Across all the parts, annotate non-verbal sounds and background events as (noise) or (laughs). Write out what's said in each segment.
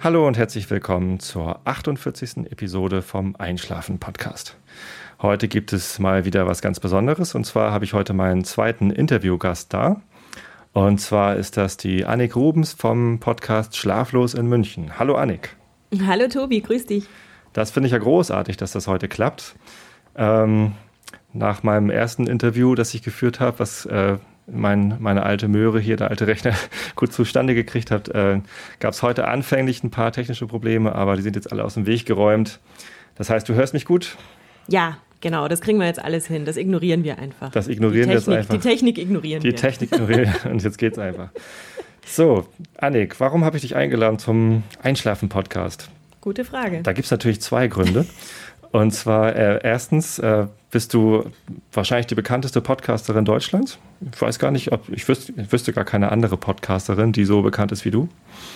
Hallo und herzlich willkommen zur 48. Episode vom Einschlafen Podcast. Heute gibt es mal wieder was ganz Besonderes und zwar habe ich heute meinen zweiten Interviewgast da. Und zwar ist das die Annik Rubens vom Podcast Schlaflos in München. Hallo Annik. Hallo Tobi, grüß dich. Das finde ich ja großartig, dass das heute klappt. Ähm, nach meinem ersten Interview, das ich geführt habe, was äh, mein, meine alte Möhre hier, der alte Rechner, (laughs) gut zustande gekriegt hat, äh, gab es heute anfänglich ein paar technische Probleme, aber die sind jetzt alle aus dem Weg geräumt. Das heißt, du hörst mich gut? Ja, genau, das kriegen wir jetzt alles hin. Das ignorieren wir einfach. Das ignorieren wir jetzt einfach. Die Technik ignorieren die wir. Die Technik (laughs) ignorieren wir und jetzt geht's einfach. So, Annik, warum habe ich dich eingeladen zum Einschlafen-Podcast? Gute Frage. Da gibt es natürlich zwei Gründe. Und zwar äh, erstens äh, bist du wahrscheinlich die bekannteste Podcasterin Deutschlands. Ich weiß gar nicht, ob ich wüsste, ich wüsste gar keine andere Podcasterin, die so bekannt ist wie du.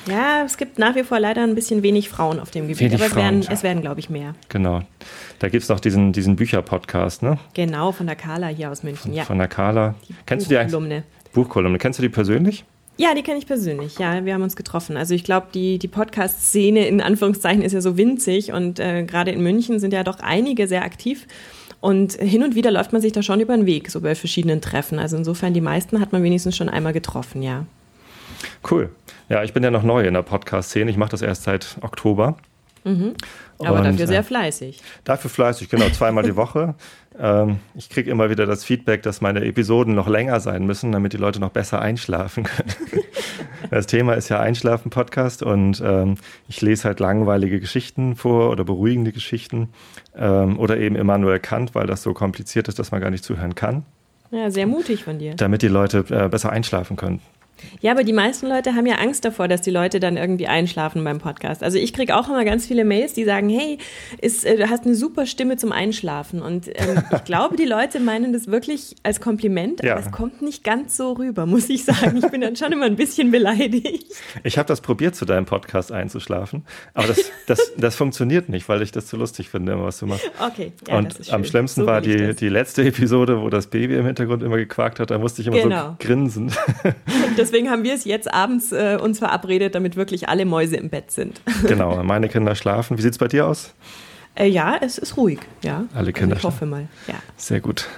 Ja, es gibt nach wie vor leider ein bisschen wenig Frauen auf dem Gebiet, wenig aber es Frauen, werden, ja. es werden, glaube ich, mehr. Genau. Da gibt es noch diesen, diesen Bücher-Podcast, ne? Genau, von der Carla hier aus München, Von, ja. von der Carla. Kennst du die eigentlich? Buchkolumne. Buchkolumne. Kennst du die persönlich? Ja, die kenne ich persönlich. Ja, wir haben uns getroffen. Also ich glaube, die, die Podcast-Szene in Anführungszeichen ist ja so winzig und äh, gerade in München sind ja doch einige sehr aktiv. Und hin und wieder läuft man sich da schon über den Weg, so bei verschiedenen Treffen. Also insofern, die meisten hat man wenigstens schon einmal getroffen, ja. Cool. Ja, ich bin ja noch neu in der Podcast-Szene. Ich mache das erst seit Oktober. Mhm. Aber Und, dafür äh, sehr fleißig. Dafür fleißig, genau, zweimal die (laughs) Woche. Ähm, ich kriege immer wieder das Feedback, dass meine Episoden noch länger sein müssen, damit die Leute noch besser einschlafen können. (laughs) Das Thema ist ja Einschlafen-Podcast und ähm, ich lese halt langweilige Geschichten vor oder beruhigende Geschichten ähm, oder eben Immanuel Kant, weil das so kompliziert ist, dass man gar nicht zuhören kann, Ja, sehr mutig von dir. damit die Leute äh, besser einschlafen können. Ja, aber die meisten Leute haben ja Angst davor, dass die Leute dann irgendwie einschlafen beim Podcast. Also ich kriege auch immer ganz viele Mails, die sagen, hey, ist, äh, du hast eine super Stimme zum Einschlafen. Und ähm, (laughs) ich glaube, die Leute meinen das wirklich als Kompliment, Ja. aber es kommt nicht ganz so rüber, muss ich sagen. Ich bin dann schon immer ein bisschen beleidigt. Ich habe das probiert, zu deinem Podcast einzuschlafen, aber das, das, das funktioniert nicht, weil ich das zu lustig finde, was du machst. Okay, ja, das und am schlimmsten So war die, das. die letzte Episode, wo das Baby im Hintergrund immer gequakt hat. Da musste ich immer Genau. so grinsen. Und deswegen haben wir es jetzt abends äh, uns verabredet, damit wirklich alle Mäuse im Bett sind. (laughs) genau, meine Kinder schlafen. Wie sieht es bei dir aus? Äh, ja, es ist ruhig, ja. Alle Kinder Also ich hoffe mal, ja. Sehr gut.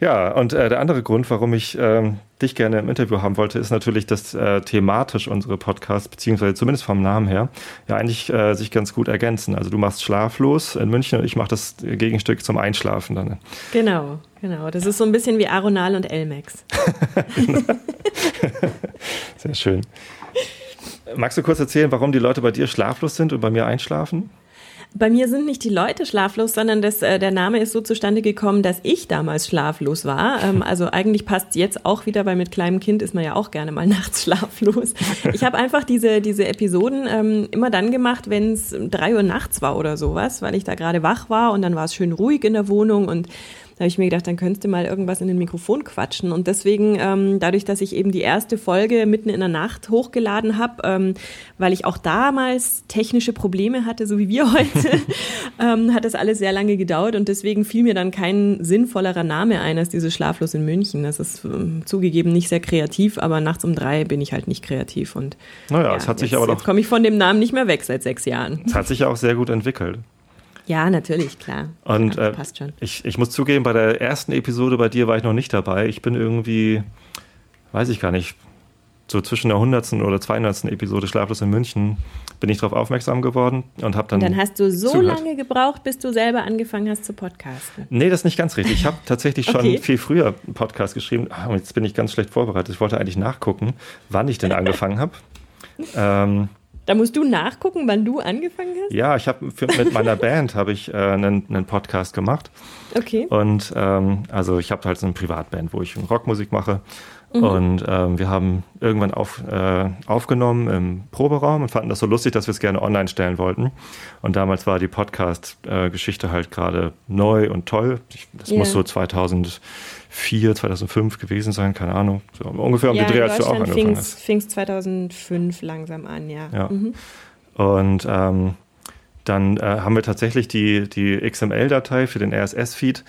Ja, und äh, der andere Grund, warum ich ähm, dich gerne im Interview haben wollte, ist natürlich, dass äh, thematisch unsere Podcasts, beziehungsweise zumindest vom Namen her, ja eigentlich äh, sich ganz gut ergänzen. Also du machst Schlaflos in München und ich mache das Gegenstück zum Einschlafen dann. Genau, genau. Das ist so ein bisschen wie Aronal und Elmex. (laughs) Sehr schön. Magst du kurz erzählen, warum die Leute bei dir schlaflos sind und bei mir einschlafen? Bei mir sind nicht die Leute schlaflos, sondern das, äh, der Name ist so zustande gekommen, dass ich damals schlaflos war. Ähm, (laughs) also eigentlich passt es jetzt auch wieder, weil mit kleinem Kind ist man ja auch gerne mal (laughs) nachts schlaflos. Ich habe einfach diese, diese Episoden ähm, immer dann gemacht, wenn es drei Uhr nachts war oder sowas, weil ich da gerade wach war und dann war es schön ruhig in der Wohnung und da habe ich mir gedacht, dann könntest du mal irgendwas in den Mikrofon quatschen. Und deswegen, ähm, dadurch, dass ich eben die erste Folge mitten in der Nacht hochgeladen habe, ähm, weil ich auch damals technische Probleme hatte, so wie wir (laughs) heute, ähm, hat das alles sehr lange gedauert und deswegen fiel mir dann kein sinnvollerer Name ein als diese Schlaflos in München. Das ist ähm, zugegeben nicht sehr kreativ, aber nachts um drei bin ich halt nicht kreativ und Naja, es hat sich jetzt, aber jetzt doch, komme ich von dem Namen nicht mehr weg seit sechs Jahren. es hat sich ja auch sehr gut entwickelt. Ja, natürlich, klar. Und ja, äh, passt schon. ich, ich muss zugeben, bei der ersten Episode bei dir war ich noch nicht dabei. Ich bin irgendwie, weiß ich gar nicht, so zwischen der 100. oder 200. Episode Schlaflos in München bin ich darauf aufmerksam geworden und habe dann. Dann hast du so zugehört. lange gebraucht, bis du selber angefangen hast zu podcasten. Nee, das ist nicht ganz richtig. Ich habe (laughs) tatsächlich schon Okay. viel früher einen Podcast geschrieben. Ah, und jetzt bin ich ganz schlecht vorbereitet. Ich wollte eigentlich nachgucken, wann ich denn angefangen habe. (laughs) Ähm, Da musst du nachgucken, wann du angefangen hast? ja, ich habe mit meiner Band habe ich äh, einen, einen Podcast gemacht. Okay. Und ähm, also ich habe halt so eine Privatband, wo ich Rockmusik mache. Mhm. Und ähm, wir haben irgendwann auf, äh, aufgenommen im Proberaum und fanden das so lustig, dass wir es gerne online stellen wollten. Und damals war die Podcast-Geschichte halt gerade neu und toll. Ich, das Ja. muss so 2004, 2005 gewesen sein, keine Ahnung. So ungefähr um ja, die Dreh, als du auch angefangen fing's, hast. fing's 2005 langsam an, ja. Ja. Mhm. Und ähm, dann äh, haben wir tatsächlich die, die XML-Datei für den RSS-Feed,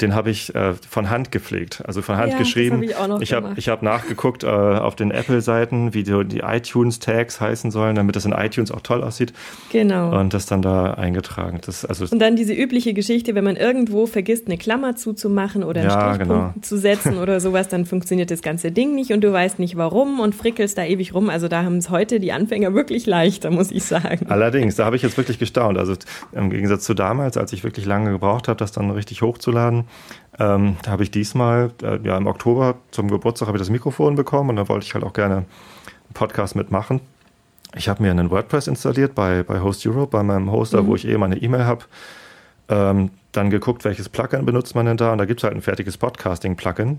den habe ich äh, von Hand gepflegt, also von Hand Ja, geschrieben. das hab ich noch ich habe hab nachgeguckt äh, auf den Apple-Seiten, wie die, die iTunes-Tags heißen sollen, damit das in iTunes auch toll aussieht Genau. und das dann da eingetragen. Das, also Und dann diese übliche Geschichte, wenn man irgendwo vergisst, eine Klammer zuzumachen oder einen Ja, Strichpunkt genau. zu setzen oder sowas, dann funktioniert das ganze Ding nicht und du weißt nicht warum und frickelst da ewig rum. Also da haben es heute die Anfänger wirklich leichter, muss ich sagen. Allerdings, da habe ich jetzt wirklich gestaunt. Also im Gegensatz zu damals, als ich wirklich lange gebraucht habe, das dann richtig hochzuladen, ähm, da habe ich diesmal, äh, ja im Oktober zum Geburtstag habe ich das Mikrofon bekommen und da wollte ich halt auch gerne einen Podcast mitmachen. Ich habe mir einen WordPress installiert bei, bei Host Europe, bei meinem Hoster, wo ich eh meine E-Mail habe. Ähm, dann geguckt, welches Plugin benutzt man denn da und da gibt es halt ein fertiges Podcasting-Plugin.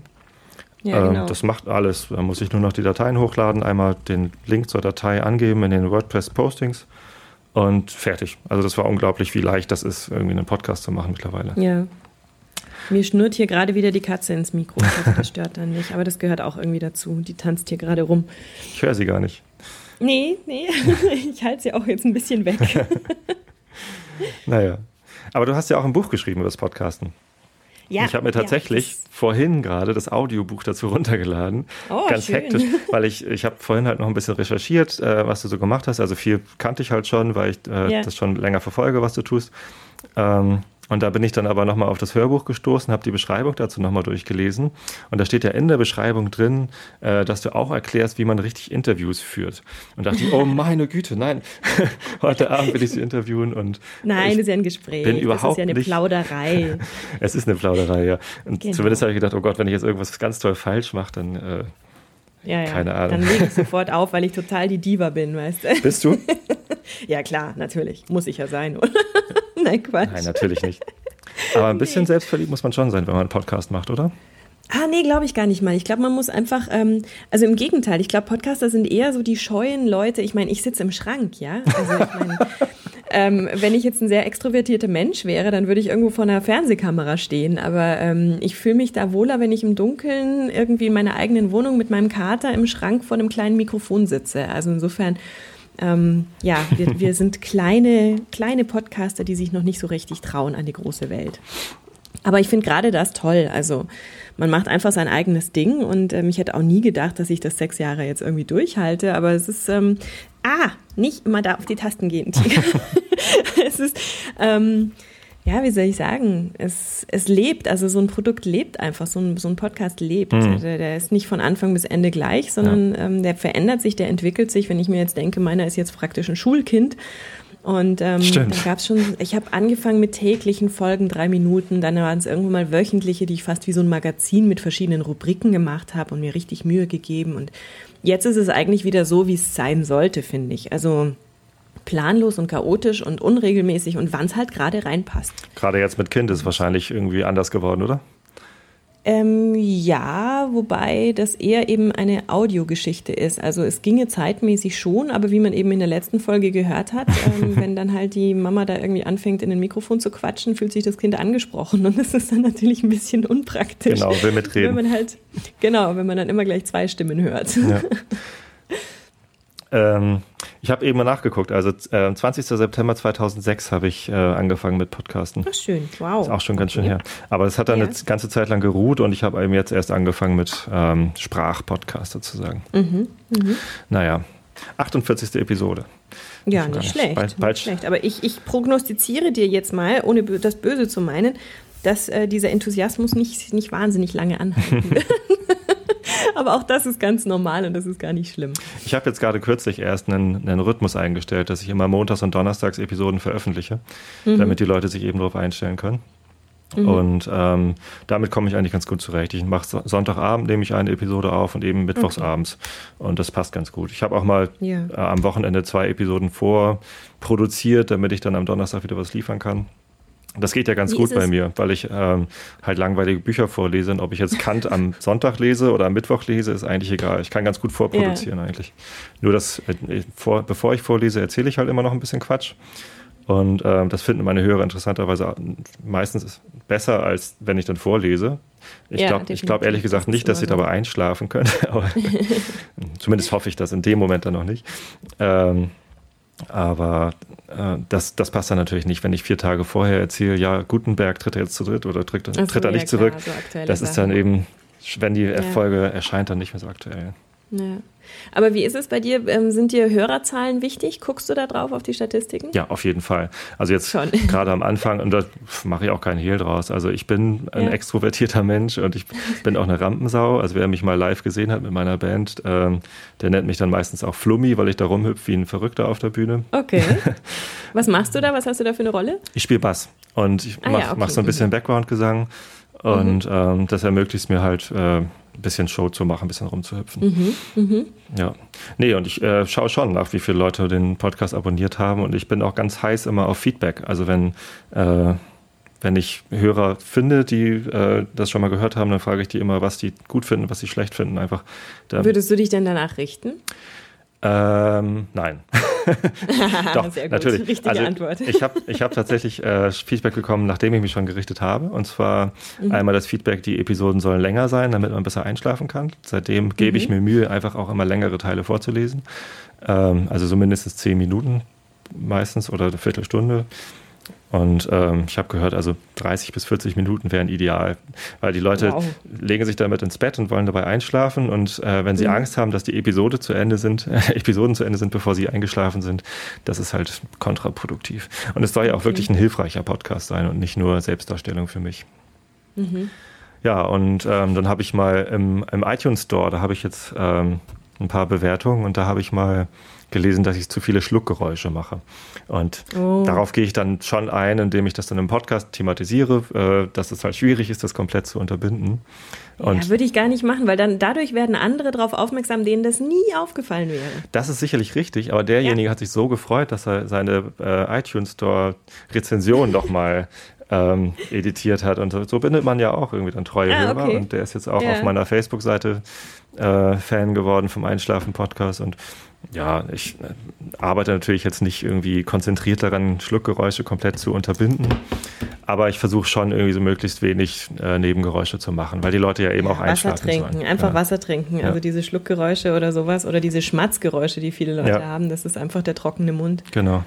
Ja, Ähm, genau. Das macht alles. Da muss ich nur noch die Dateien hochladen, einmal den Link zur Datei angeben in den WordPress-Postings und fertig. Also das war unglaublich, wie leicht das ist, irgendwie einen Podcast zu machen mittlerweile. Ja. Mir schnurrt hier gerade wieder die Katze ins Mikro. Hoffe, das stört dann nicht. Aber das gehört auch irgendwie dazu. Die tanzt hier gerade rum. Ich höre sie gar nicht. Nee, nee. (laughs) Ich halte sie auch jetzt ein bisschen weg. (laughs) Naja. Aber du hast ja auch ein Buch geschrieben über das Podcasten. Ja, ich habe mir tatsächlich Ja, vorhin gerade das Audiobuch dazu runtergeladen. Oh, Ganz schön. hektisch, weil ich, ich habe vorhin halt noch ein bisschen recherchiert, äh, was du so gemacht hast. Also viel kannte ich halt schon, weil ich äh, Ja. das schon länger verfolge, was du tust. Ähm, und da bin ich dann aber nochmal auf das Hörbuch gestoßen, habe die Beschreibung dazu nochmal durchgelesen. Und da steht ja in der Beschreibung drin, äh, dass du auch erklärst, wie man richtig Interviews führt. Und dachte ich, oh meine Güte, nein, (laughs) heute Abend will ich sie interviewen. Und Nein, ich, das ist ja ein Gespräch. bin das ist überhaupt ja eine nicht- Plauderei. (laughs) es ist eine Plauderei, ja. Und Genau. zumindest habe ich gedacht, oh Gott, wenn ich jetzt irgendwas ganz toll falsch mache, dann äh, Ja, ja. Keine Ahnung. Dann lege ich sofort auf, weil ich total die Diva bin, weißt du? bist du? (laughs) Ja, klar, natürlich. Muss ich ja sein, oder? (laughs) Nein, Quatsch. Nein, natürlich nicht. Aber ein bisschen selbstverliebt muss man schon sein, wenn man einen Podcast macht, oder? Ah, nee, glaube ich gar nicht mal. Ich glaube, man muss einfach, ähm, also im Gegenteil, ich glaube, Podcaster sind eher so die scheuen Leute. Ich meine, ich sitze im Schrank, ja. Also ich meine, (laughs) ähm, wenn ich jetzt ein sehr extrovertierter Mensch wäre, dann würde ich irgendwo vor einer Fernsehkamera stehen. Aber ähm, ich fühle mich da wohler, wenn ich im Dunkeln irgendwie in meiner eigenen Wohnung mit meinem Kater im Schrank vor einem kleinen Mikrofon sitze. Also insofern, ähm, ja, wir, wir sind kleine, kleine Podcaster, die sich noch nicht so richtig trauen an die große Welt. Aber ich finde gerade das toll. Also man macht einfach sein eigenes Ding und ähm, ich hätte auch nie gedacht, dass ich das sechs Jahre jetzt irgendwie durchhalte. Aber es ist, ähm, ah, nicht immer da auf die Tasten gehen, Tiger. (laughs) es ist, ähm, ja, wie soll ich sagen, es, es lebt, also so ein Produkt lebt einfach, so ein, so ein Podcast lebt. Der, der ist nicht von Anfang bis Ende gleich, sondern ähm, der verändert sich, der entwickelt sich. Wenn ich mir jetzt denke, meiner ist jetzt praktisch ein Schulkind. Und ähm, Stimmt. dann gab es schon, ich habe angefangen mit täglichen Folgen, drei Minuten, dann waren es irgendwann mal wöchentliche, die ich fast wie so ein Magazin mit verschiedenen Rubriken gemacht habe und mir richtig Mühe gegeben. Und jetzt ist es eigentlich wieder so, wie es sein sollte, finde ich. Also planlos und chaotisch und unregelmäßig und wann es halt gerade reinpasst. Gerade jetzt mit Kind ist wahrscheinlich irgendwie anders geworden, oder? Ähm, ja, wobei das eher eben eine Audiogeschichte ist. Also es ginge zeitmäßig schon, aber wie man eben in der letzten Folge gehört hat, (laughs) ähm, wenn dann halt die Mama da irgendwie anfängt, in den Mikrofon zu quatschen, fühlt sich das Kind angesprochen und das ist dann natürlich ein bisschen unpraktisch. Genau, will mitreden. Wenn man halt, genau, wenn man dann immer gleich zwei Stimmen hört. Ja. (laughs) ähm, ich habe eben mal nachgeguckt. Also äh, 20. September 2006 habe ich äh, angefangen mit Podcasten. Ach schön, wow. Ist auch schon ganz schön Okay. her. Aber es hat dann Ja. eine ganze Zeit lang geruht und ich habe eben jetzt erst angefangen mit ähm, Sprachpodcast sozusagen. Mhm, Naja, 48. Episode. Ja, nicht nicht. schlecht. Bald- bald- nicht schlecht. Aber ich, ich prognostiziere dir jetzt mal, ohne das Böse zu meinen, dass äh, dieser Enthusiasmus nicht, nicht wahnsinnig lange anhalten (laughs) wird. Aber auch das ist ganz normal und das ist gar nicht schlimm. Ich habe jetzt gerade kürzlich erst einen, einen Rhythmus eingestellt, dass ich immer montags und donnerstags Episoden veröffentliche, Mhm. damit die Leute sich eben darauf einstellen können. Und ähm, damit komme ich eigentlich ganz gut zurecht. Ich mache so- Sonntagabend, nehme ich eine Episode auf und eben mittwochs abends. Und das passt ganz gut. Ich habe auch mal Ja. äh, am Wochenende zwei Episoden vorproduziert, damit ich dann am Donnerstag wieder was liefern kann. Das geht ja ganz Wie gut bei mir, weil ich ähm, halt langweilige Bücher vorlese. Und ob ich jetzt Kant am (laughs) Sonntag lese oder am Mittwoch lese, ist eigentlich egal. Ich kann ganz gut vorproduzieren eigentlich. Nur das, äh, vor, bevor ich vorlese, erzähle ich halt immer noch ein bisschen Quatsch. Und ähm, das finden meine Hörer interessanterweise meistens besser, als wenn ich dann vorlese. Ich Ja, glaube glaub ehrlich gesagt nicht, dass sie dabei einschlafen können. (laughs) Aber (laughs) zumindest hoffe ich das in dem Moment dann noch nicht. Ähm, Aber äh, das, das passt dann natürlich nicht, wenn ich vier Tage vorher erzähle, ja, Gutenberg tritt er jetzt zu dritt oder tritt, tritt er nicht ja, zurück. Klar, so das ist dann eben, wenn die ja. Folge erscheint, dann nicht mehr so aktuell. Ja. Aber wie ist es bei dir? Ähm, sind dir Hörerzahlen wichtig? Guckst du da drauf auf die Statistiken? Ja, auf jeden Fall. Also jetzt (laughs) gerade am Anfang, und da mache ich auch keinen Hehl draus. Also ich bin ein ja. extrovertierter Mensch und ich (laughs) bin auch eine Rampensau. Also wer mich mal live gesehen hat mit meiner Band, ähm, der nennt mich dann meistens auch Flummi, weil ich da rumhüpfe wie ein Verrückter auf der Bühne. Okay. (laughs) Was machst du da? Was hast du da für eine Rolle? Ich spiele Bass und ich ah, mache ja, okay. mach so ein bisschen. Background-Gesang. Und mhm. ähm, das ermöglicht es mir halt, äh, ein bisschen Show zu machen, ein bisschen rumzuhüpfen. Mhm, mh. Ja. Nee, und ich äh, schaue schon nach, wie viele Leute den Podcast abonniert haben. Und ich bin auch ganz heiß immer auf Feedback. Also wenn, äh, wenn ich Hörer finde, die äh, das schon mal gehört haben, dann frage ich die immer, was die gut finden, was sie schlecht finden. Einfach. Würdest du dich denn danach richten? Ähm, nein. (laughs) (laughs) Doch, Sehr gut. natürlich. Richtige also, Antwort. ich habe ich hab tatsächlich äh, Feedback bekommen, nachdem ich mich schon gerichtet habe. Und zwar mhm. einmal das Feedback, die Episoden sollen länger sein, damit man besser einschlafen kann. Seitdem gebe mhm. ich mir Mühe, einfach auch immer längere Teile vorzulesen. Ähm, also so mindestens zehn Minuten meistens oder eine Viertelstunde. Und ähm, ich habe gehört, also 30 bis 40 Minuten wären ideal, weil die Leute wow. legen sich damit ins Bett und wollen dabei einschlafen. Und äh, wenn sie mhm. Angst haben, dass die Episode zu Ende sind, äh, (laughs) Episoden zu Ende sind, bevor sie eingeschlafen sind, das ist halt kontraproduktiv. Und es soll ja auch okay. wirklich ein hilfreicher Podcast sein und nicht nur Selbstdarstellung für mich. Mhm. Ja, und ähm, dann habe ich mal im, im iTunes Store, da habe ich jetzt ähm, ein paar Bewertungen und da habe ich mal gelesen, dass ich zu viele Schluckgeräusche mache. Und oh. darauf gehe ich dann schon ein, indem ich das dann im Podcast thematisiere, äh, dass es halt schwierig ist, das komplett zu unterbinden. Und ja, würde ich gar nicht machen, weil dann dadurch werden andere darauf aufmerksam, denen das nie aufgefallen wäre. Das ist sicherlich richtig, aber derjenige ja. hat sich so gefreut, dass er seine äh, iTunes Store Rezension noch mal ähm, editiert hat. Und so bindet man ja auch irgendwie dann treue ah, Hörer. Okay. Und der ist jetzt auch ja. auf meiner Facebook-Seite äh, Fan geworden vom Einschlafen-Podcast. Und ja, ich äh, arbeite natürlich jetzt nicht irgendwie konzentriert daran, Schluckgeräusche komplett zu unterbinden. Aber ich versuche schon irgendwie so möglichst wenig äh, Nebengeräusche zu machen, weil die Leute ja eben auch einschlafen Wasser trinken, sollen. einfach ja. Wasser trinken. Also ja. diese Schluckgeräusche oder sowas oder diese Schmatzgeräusche, die viele Leute ja. haben, das ist einfach der trockene Mund. Genau.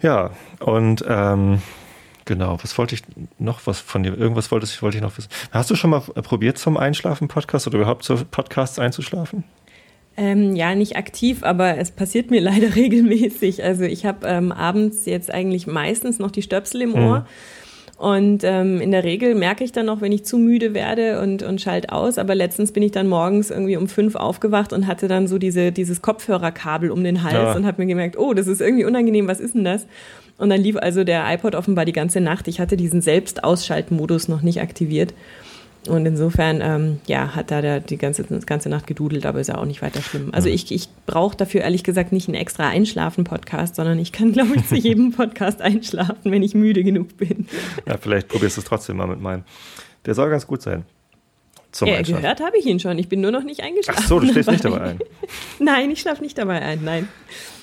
Ja, und ähm, genau, was wollte ich noch was von dir? Irgendwas wollte ich, wollte ich noch wissen. Hast du schon mal probiert zum Einschlafen-Podcast oder überhaupt zu Podcasts einzuschlafen? Ähm, ja, nicht aktiv, aber es passiert mir (laughs) leider regelmäßig. Also ich habe ähm, abends jetzt eigentlich meistens noch die Stöpsel im Ohr. Mhm. Und ähm, in der Regel merke ich dann noch, wenn ich zu müde werde und, und schalt aus. Aber letztens bin ich dann morgens irgendwie um fünf aufgewacht und hatte dann so diese, dieses Kopfhörerkabel um den Hals ja. und habe mir gemerkt, oh, das ist irgendwie unangenehm, was ist denn das? Und dann lief also der iPod offenbar die ganze Nacht. Ich hatte diesen Selbstausschaltmodus noch nicht aktiviert. Und insofern, ähm, ja, hat da der, die ganze, ganze Nacht gedudelt, aber ist ja auch nicht weiter schlimm. Also ich, ich brauche dafür ehrlich gesagt nicht einen extra Einschlafen-Podcast, sondern ich kann, glaube ich, zu jedem (laughs) Podcast einschlafen, wenn ich müde genug bin. Ja, vielleicht probierst du es trotzdem mal mit meinem. Der soll ganz gut sein. Zum ja, gehört habe ich ihn schon. Ich bin nur noch nicht eingeschlafen. Ach so, du schläfst (laughs) nicht dabei ein. nein, ich schlafe nicht dabei ein, nein.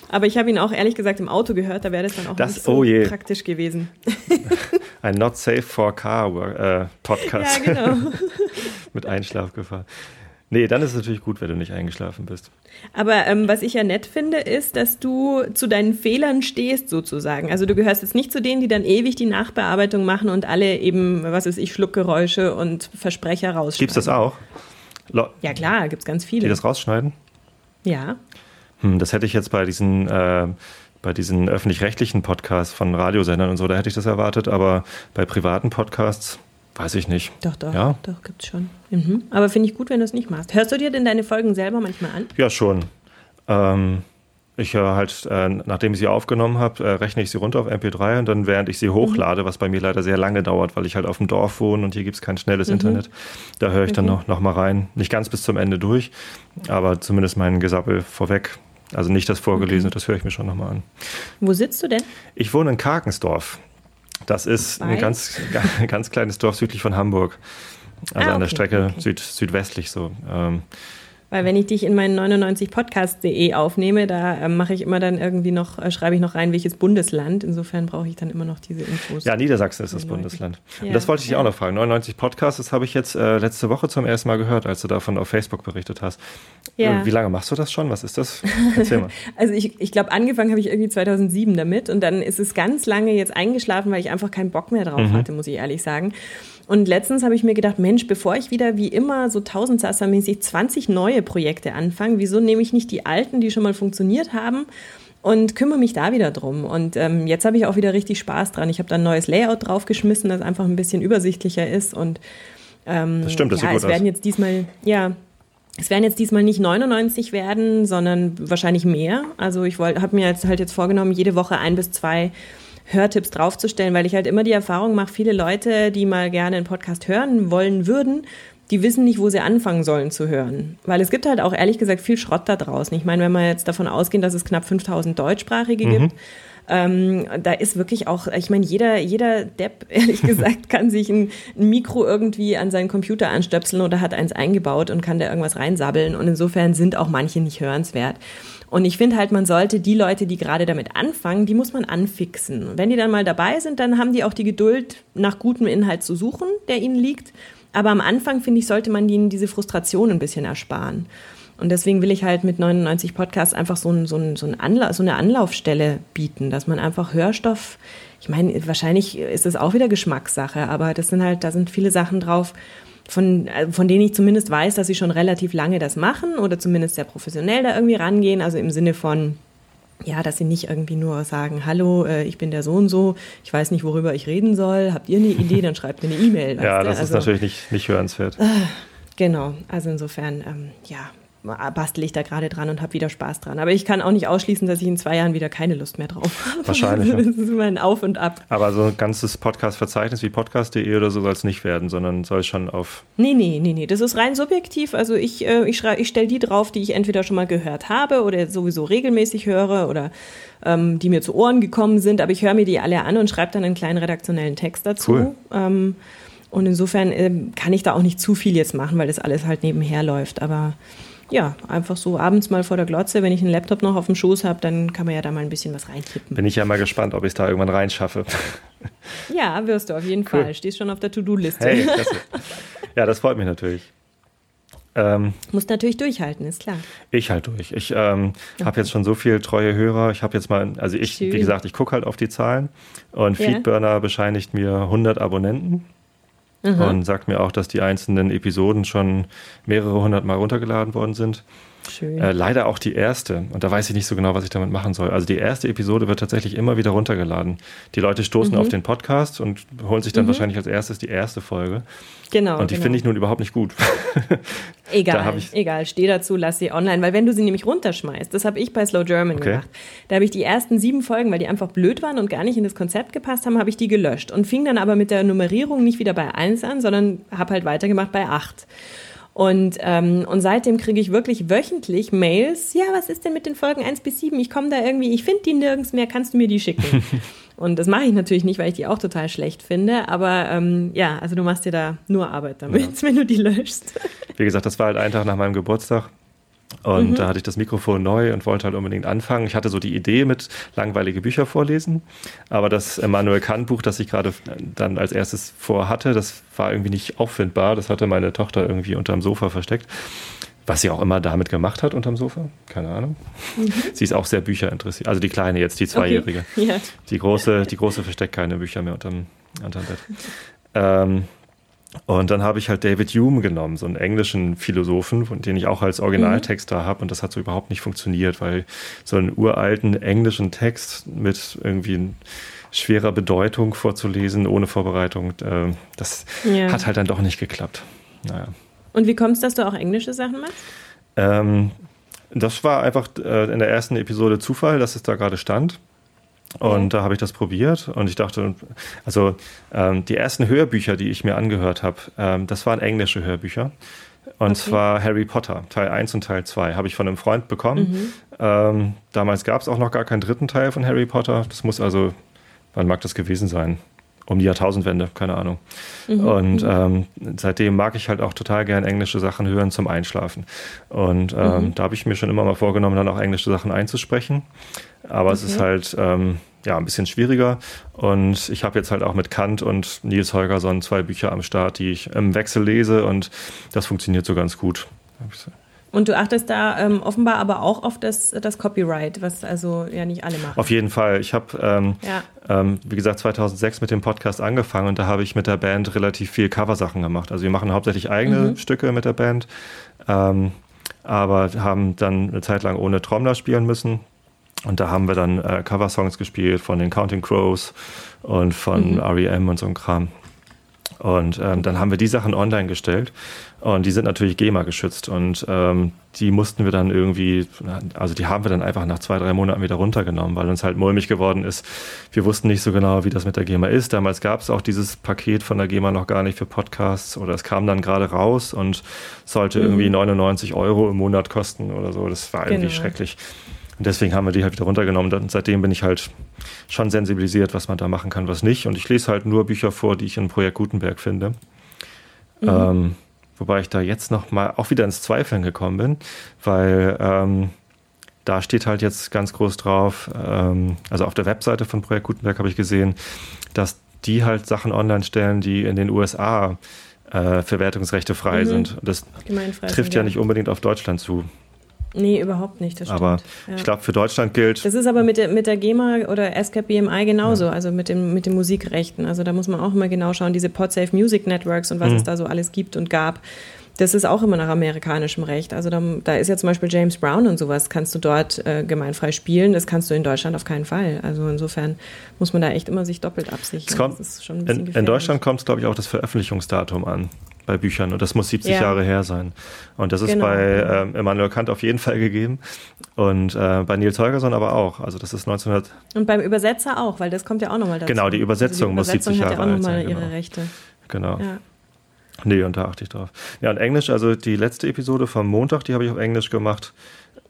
Aber ich habe ihn auch ehrlich gesagt im Auto gehört, da wäre das dann auch das, nicht so oh praktisch gewesen. (laughs) Ein Not Safe for Car äh, Podcast. Ja, genau. (laughs) Mit Einschlafgefahr. Nee, dann ist es natürlich gut, wenn du nicht eingeschlafen bist. Aber ähm, was ich ja nett finde, ist, dass du zu deinen Fehlern stehst, sozusagen. Also du gehörst jetzt nicht zu denen, die dann ewig die Nachbearbeitung machen und alle eben, was weiß ich, Schluckgeräusche und Versprecher rausschneiden. Gibt's das auch? Lo ja klar, gibt's ganz viele. Die das rausschneiden? Ja. Hm, das hätte ich jetzt bei diesen, äh, bei diesen öffentlich-rechtlichen Podcasts von Radiosendern und so, da hätte ich das erwartet, aber bei privaten Podcasts weiß ich nicht. Doch, doch, ja? doch, gibt's schon. Mhm. Aber finde ich gut, wenn du es nicht machst. Hörst du dir denn deine Folgen selber manchmal an? Ja, schon. Ähm, ich höre halt, äh, nachdem ich sie aufgenommen habe, äh, rechne ich sie runter auf MP3 und dann, während ich sie hochlade, mhm. was bei mir leider sehr lange dauert, weil ich halt auf dem Dorf wohne und hier gibt es kein schnelles mhm. Internet, da höre ich dann mhm. noch, noch mal rein. Nicht ganz bis zum Ende durch, aber zumindest meinen Gesappel vorweg. Also nicht das Vorgelesene, das höre ich mir schon nochmal an. Wo sitzt du denn? Ich wohne in Karkensdorf. Das ist Bei? ein ganz, (laughs) ganz kleines Dorf südlich von Hamburg. Also ah, okay, an der Strecke okay. süd, südwestlich so. Ähm, Weil wenn ich dich in meinen 99podcast.de aufnehme, da äh, mache ich immer dann irgendwie noch, äh, schreibe ich noch rein, welches Bundesland. Insofern brauche ich dann immer noch diese Infos. Ja, Niedersachsen ist das Leute. Bundesland. Ja. Und das wollte ich dich auch noch fragen. 99 Podcasts, das habe ich jetzt äh, letzte Woche zum ersten Mal gehört, als du davon auf Facebook berichtet hast. Ja. Äh, wie lange machst du das schon? Was ist das? Erzähl mal. (laughs) also ich, ich glaube, angefangen habe ich irgendwie 2007 damit und dann ist es ganz lange jetzt eingeschlafen, weil ich einfach keinen Bock mehr drauf mhm. hatte, muss ich ehrlich sagen. Und letztens habe ich mir gedacht, Mensch, bevor ich wieder wie immer so tausendsasser-mäßig 20 neue Projekte anfange, wieso nehme ich nicht die alten, die schon mal funktioniert haben? und kümmere mich da wieder drum. Und ähm, jetzt habe ich auch wieder richtig Spaß dran. Ich habe da ein neues Layout draufgeschmissen, das einfach ein bisschen übersichtlicher ist. Und ähm, das stimmt, das ja, sieht gut es werden aus. jetzt diesmal, ja, es werden jetzt diesmal nicht 99 werden, sondern wahrscheinlich mehr. Also ich habe mir jetzt halt jetzt vorgenommen, jede Woche ein bis zwei Hörtipps draufzustellen, weil ich halt immer die Erfahrung mache, viele Leute, die mal gerne einen Podcast hören wollen würden, die wissen nicht, wo sie anfangen sollen zu hören. Weil es gibt halt auch ehrlich gesagt viel Schrott da draußen. Ich meine, wenn wir jetzt davon ausgehen, dass es knapp 5000 Deutschsprachige mhm. gibt, ähm, da ist wirklich auch, ich meine, jeder, jeder Depp, (laughs) ehrlich (laughs) gesagt, kann sich ein, ein, Mikro irgendwie an seinen Computer anstöpseln oder hat eins eingebaut und kann da irgendwas reinsabbeln. Und insofern sind auch manche nicht hörenswert. Und ich finde halt, man sollte die Leute, die gerade damit anfangen, die muss man anfixen. Und wenn die dann mal dabei sind, dann haben die auch die Geduld, nach gutem Inhalt zu suchen, der ihnen liegt. Aber am Anfang, finde ich, sollte man ihnen diese Frustration ein bisschen ersparen. Und deswegen will ich halt mit 99 Podcasts einfach so, ein, so, ein, so, ein Anla so eine Anlaufstelle bieten, dass man einfach Hörstoff, ich meine, wahrscheinlich ist es auch wieder Geschmackssache, aber das sind halt, da sind viele Sachen drauf, von, äh, von denen ich zumindest weiß, dass sie schon relativ lange das machen oder zumindest sehr professionell da irgendwie rangehen. Also im Sinne von, ja, dass sie nicht irgendwie nur sagen, hallo, äh, ich bin der so und so, ich weiß nicht, worüber ich reden soll, habt ihr eine (laughs) Idee, dann schreibt mir eine E-Mail. Ja, das also, ist natürlich nicht, nicht hörenswert. Äh, genau, also insofern, ähm, ja, bastel ich da gerade dran und habe wieder Spaß dran. Aber ich kann auch nicht ausschließen, dass ich in zwei Jahren wieder keine Lust mehr drauf (laughs) habe. Wahrscheinlich. Das ist immer ein Auf und Ab. Aber so ein ganzes Podcast-Verzeichnis wie podcast.de oder so soll es nicht werden, sondern soll es schon auf. Nee, nee, nee, nee. Das ist rein subjektiv. Also ich, äh, ich, ich stelle die drauf, die ich entweder schon mal gehört habe oder sowieso regelmäßig höre oder ähm, die mir zu Ohren gekommen sind. Aber ich höre mir die alle an und schreibe dann einen kleinen redaktionellen Text dazu. Cool. Ähm, und insofern äh, kann ich da auch nicht zu viel jetzt machen, weil das alles halt nebenher läuft. Aber ja, einfach so abends mal vor der Glotze, wenn ich einen Laptop noch auf dem Schoß habe, dann kann man ja da mal ein bisschen was reintippen. Bin ich ja mal gespannt, ob ich es da irgendwann reinschaffe. (laughs) Ja, wirst du auf jeden cool. Fall. Stehst schon auf der To-Do-Liste. Hey, (laughs) ja, das freut mich natürlich. Ähm, Musst natürlich durchhalten, ist klar. Ich halt durch. Ich ähm, okay. habe jetzt schon so viele treue Hörer. Ich habe jetzt mal, also ich, Schön. wie gesagt, ich gucke halt auf die Zahlen und ja. Feedburner bescheinigt mir 100 Abonnenten mhm. und sagt mir auch, dass die einzelnen Episoden schon mehrere hundert Mal runtergeladen worden sind. Schön. Äh, leider auch die erste. Und da weiß ich nicht so genau, was ich damit machen soll. Also die erste Episode wird tatsächlich immer wieder runtergeladen. Die Leute stoßen mhm. auf den Podcast und holen sich dann mhm. wahrscheinlich als erstes die erste Folge. Genau. Und die genau. finde ich nun überhaupt nicht gut. (laughs) egal, egal. Steh dazu, lass sie online. Weil wenn du sie nämlich runterschmeißt, das habe ich bei Slow German okay. gemacht. Da habe ich die ersten sieben Folgen, weil die einfach blöd waren und gar nicht in das Konzept gepasst haben, habe ich die gelöscht. Und fing dann aber mit der Nummerierung nicht wieder bei eins an, sondern habe halt weitergemacht bei acht. Und, ähm, und seitdem kriege ich wirklich wöchentlich Mails, ja, was ist denn mit den Folgen 1 bis 7? Ich komme da irgendwie, ich finde die nirgends mehr, kannst du mir die schicken? (laughs) und das mache ich natürlich nicht, weil ich die auch total schlecht finde, aber ähm, ja, also du machst dir da nur Arbeit damit, ja. (laughs) wenn du die löschst. Wie gesagt, das war halt ein Tag nach meinem Geburtstag. Und mhm. da hatte ich das Mikrofon neu und wollte halt unbedingt anfangen. Ich hatte so die Idee mit langweilige Bücher vorlesen, aber das Immanuel Kant Buch, das ich gerade dann als erstes vorhatte, das war irgendwie nicht auffindbar. Das hatte meine Tochter irgendwie unterm Sofa versteckt. Was sie auch immer damit gemacht hat unterm Sofa, keine Ahnung. Mhm. Sie ist auch sehr Bücher interessiert. Also die kleine jetzt, die Zweijährige. Okay. Ja. Die große, die große versteckt keine Bücher mehr unterm, unterm Bett. Ähm, und dann habe ich halt David Hume genommen, so einen englischen Philosophen, den ich auch als Originaltext mhm. da habe. Und das hat so überhaupt nicht funktioniert, weil so einen uralten englischen Text mit irgendwie schwerer Bedeutung vorzulesen, ohne Vorbereitung, äh, das ja. hat halt dann doch nicht geklappt. Naja. Und wie kommt es, dass du auch englische Sachen machst? Ähm, das war einfach äh, in der ersten Episode Zufall, dass es da gerade stand. Und da habe ich das probiert und ich dachte, also ähm, die ersten Hörbücher, die ich mir angehört habe, ähm, das waren englische Hörbücher. Und okay. zwar Harry Potter, Teil 1 und Teil 2, habe ich von einem Freund bekommen. Mhm. Ähm, damals gab es auch noch gar keinen dritten Teil von Harry Potter. Das muss also, wann mag das gewesen sein? Um die Jahrtausendwende, keine Ahnung. Mhm. Und mhm. ähm, seitdem mag ich halt auch total gern englische Sachen hören zum Einschlafen. Und ähm, mhm. da habe ich mir schon immer mal vorgenommen, dann auch englische Sachen einzusprechen. Aber okay. es ist halt ähm, ja ein bisschen schwieriger. Und ich habe jetzt halt auch mit Kant und Nils Holgersson zwei Bücher am Start, die ich im Wechsel lese und das funktioniert so ganz gut. Und du achtest da ähm, offenbar aber auch auf das, das Copyright, was also ja nicht alle machen. Auf jeden Fall. Ich habe, ähm, ja. ähm, wie gesagt, 2006 mit dem Podcast angefangen und da habe ich mit der Band relativ viel Coversachen gemacht. Also wir machen hauptsächlich eigene mhm. Stücke mit der Band, ähm, aber haben dann eine Zeit lang ohne Trommler spielen müssen. Und da haben wir dann äh, Coversongs gespielt von den Counting Crows und von mhm. REM und so ein Kram. Und ähm, dann haben wir die Sachen online gestellt und die sind natürlich GEMA geschützt und ähm, die mussten wir dann irgendwie, also die haben wir dann einfach nach zwei, drei Monaten wieder runtergenommen, weil uns halt mulmig geworden ist. Wir wussten nicht so genau, wie das mit der GEMA ist. Damals gab es auch dieses Paket von der GEMA noch gar nicht für Podcasts oder es kam dann gerade raus und sollte mhm. irgendwie 99 Euro im Monat kosten oder so. Das war irgendwie genau. schrecklich. Und deswegen haben wir die halt wieder runtergenommen. Und seitdem bin ich halt schon sensibilisiert, was man da machen kann, was nicht. Und ich lese halt nur Bücher vor, die ich in Projekt Gutenberg finde. Mhm. Ähm, wobei ich da jetzt noch mal auch wieder ins Zweifeln gekommen bin, weil ähm, da steht halt jetzt ganz groß drauf, ähm, also auf der Webseite von Projekt Gutenberg habe ich gesehen, dass die halt Sachen online stellen, die in den USA äh, Verwertungsrechte frei mhm. sind. Das trifft ja, ja nicht unbedingt auf Deutschland zu. Nee, überhaupt nicht. Das aber ja. ich glaube, für Deutschland gilt. Das ist aber mit der, mit der GEMA oder SCAP BMI genauso, ja. also mit, dem, mit den Musikrechten. Also da muss man auch immer genau schauen, diese Podsafe Music Networks und was mhm. es da so alles gibt und gab. Das ist auch immer nach amerikanischem Recht. Also da, da ist ja zum Beispiel James Brown und sowas, kannst du dort äh, gemeinfrei spielen. Das kannst du in Deutschland auf keinen Fall. Also insofern muss man da echt immer sich doppelt absichern. Kommt, in, in, Deutschland kommt es, glaube ich, auch das Veröffentlichungsdatum an bei Büchern und das muss 70 ja. Jahre her sein. Und das ist genau. bei ähm, Immanuel Kant auf jeden Fall gegeben und äh, bei Nils Holgersson aber auch. Also das ist 1900. Und beim Übersetzer auch, weil das kommt ja auch nochmal dazu. Genau, die Übersetzung, also die Übersetzung muss 70 Jahre alt sein. hat ja auch nochmal ihre genau. Rechte. Genau. Ja. Nee, und da achte ich drauf. Ja, und Englisch, also die letzte Episode vom Montag, die habe ich auf Englisch gemacht.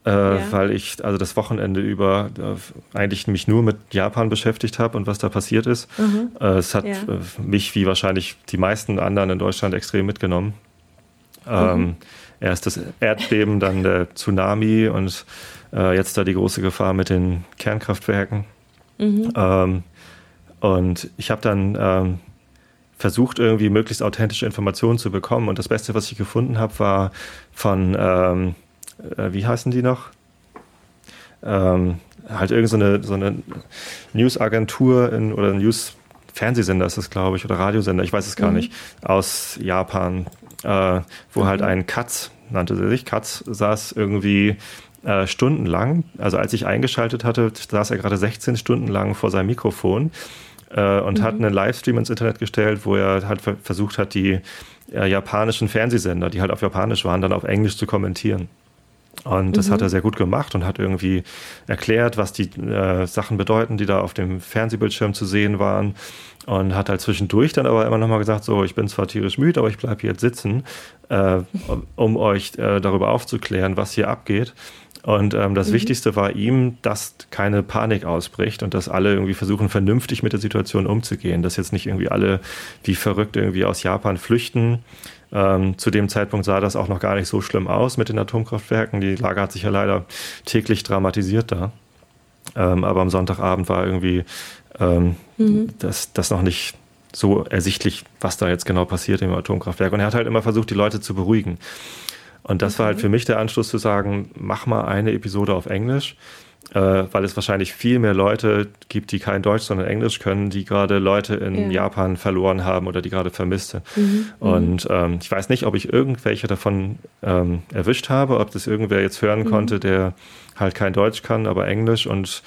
Äh, ja. weil ich also das Wochenende über äh, eigentlich mich nur mit Japan beschäftigt habe und was da passiert ist. Mhm. Äh, es hat ja. Äh, mich wie wahrscheinlich die meisten anderen in Deutschland extrem mitgenommen. Ähm, mhm. Erst das Erdbeben, dann der Tsunami und äh, jetzt da die große Gefahr mit den Kernkraftwerken. Mhm. Ähm, und ich habe dann ähm, versucht, irgendwie möglichst authentische Informationen zu bekommen. Und das Beste, was ich gefunden habe, war von ähm, äh, wie heißen die noch? Ähm, halt irgendeine so eine, so eine News-Agentur oder News-Fernsehsender ist das, glaube ich, oder Radiosender, ich weiß es gar mhm. nicht, aus Japan, äh, wo mhm. halt ein Katz, nannte sie sich, Katz saß irgendwie äh, stundenlang, also als ich eingeschaltet hatte, saß er gerade 16 Stunden lang vor seinem Mikrofon äh, und mhm. hat einen Livestream ins Internet gestellt, wo er halt versucht hat, die äh, japanischen Fernsehsender, die halt auf Japanisch waren, dann auf Englisch zu kommentieren. Und das mhm. hat er sehr gut gemacht und hat irgendwie erklärt, was die äh, Sachen bedeuten, die da auf dem Fernsehbildschirm zu sehen waren. Und hat halt zwischendurch dann aber immer nochmal gesagt, so, ich bin zwar tierisch müde, aber ich bleibe hier jetzt sitzen, äh, um euch äh, darüber aufzuklären, was hier abgeht. Und ähm, das mhm. Wichtigste war ihm, dass keine Panik ausbricht und dass alle irgendwie versuchen, vernünftig mit der Situation umzugehen. Dass jetzt nicht irgendwie alle wie verrückt irgendwie aus Japan flüchten, ähm, zu dem Zeitpunkt sah das auch noch gar nicht so schlimm aus mit den Atomkraftwerken. Die Lage hat sich ja leider täglich dramatisiert da. Ähm, aber am Sonntagabend war irgendwie ähm, mhm. das, das noch nicht so ersichtlich, was da jetzt genau passiert im Atomkraftwerk. Und er hat halt immer versucht, die Leute zu beruhigen. Und das okay. war halt für mich der Anschluss zu sagen, mach mal eine Episode auf Englisch weil es wahrscheinlich viel mehr Leute gibt, die kein Deutsch, sondern Englisch können, die gerade Leute in ja. Japan verloren haben oder die gerade vermisst sind. Mhm. mhm. Und ähm, ich weiß nicht, ob ich irgendwelche davon ähm, erwischt habe, ob das irgendwer jetzt hören mhm. konnte, der halt kein Deutsch kann, aber Englisch und